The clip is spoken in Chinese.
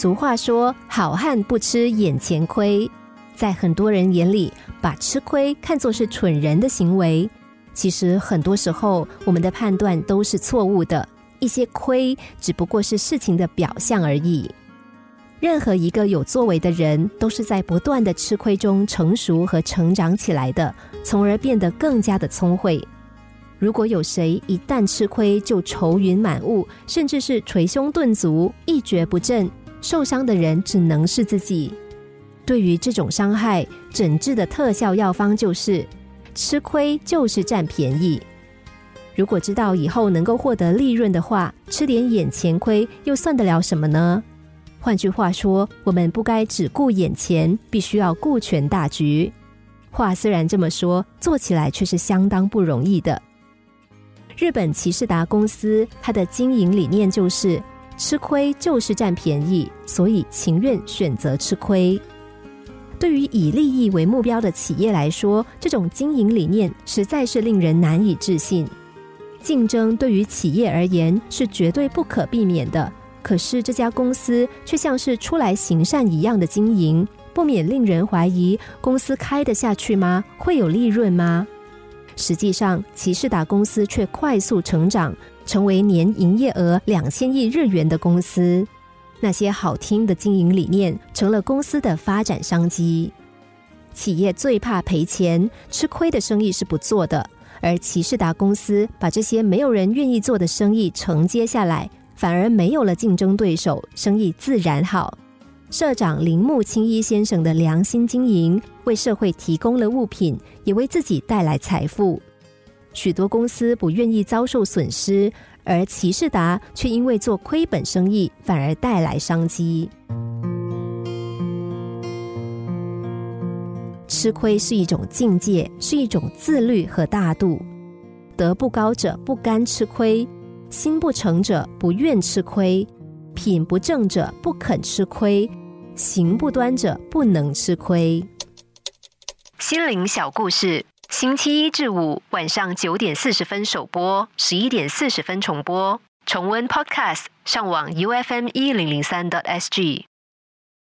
俗话说：“好汉不吃眼前亏。”在很多人眼里，把吃亏看作是蠢人的行为。其实很多时候，我们的判断都是错误的。一些亏只不过是事情的表象而已。任何一个有作为的人，都是在不断的吃亏中成熟和成长起来的，从而变得更加的聪慧。如果有谁一旦吃亏就愁云满雾，甚至是捶胸顿足、一蹶不振，受伤的人只能是自己。对于这种伤害，诊治的特效药方就是：吃亏就是占便宜。如果知道以后能够获得利润的话，吃点眼前亏又算得了什么呢？换句话说，我们不该只顾眼前，必须要顾全大局。话虽然这么说，做起来却是相当不容易的。日本骑士达公司，它的经营理念就是吃亏就是占便宜，所以情愿选择吃亏。对于以利益为目标的企业来说，这种经营理念实在是令人难以置信。竞争对于企业而言是绝对不可避免的，可是这家公司却像是出来行善一样的经营，不免令人怀疑：公司开得下去吗？会有利润吗？实际上，骑士达公司却快速成长，成为年营业额两千亿日元的公司。那些好听的经营理念成了公司的发展商机。企业最怕赔钱，吃亏的生意是不做的。而骑士达公司把这些没有人愿意做的生意承接下来，反而没有了竞争对手，生意自然好。社长铃木清一先生的良心经营，为社会提供了物品，也为自己带来财富。许多公司不愿意遭受损失。而骑士达却因为做亏本生意，反而带来商机。吃亏是一种境界，是一种自律和大度。德不高者不甘吃亏，心不诚者不愿吃亏，品不正者不肯吃亏，行不端者不能吃亏。心灵小故事。星期一至五晚上九点四十分首播，十一点四十分重播。重温 Podcast，上网 U F M 一零零三 t S G。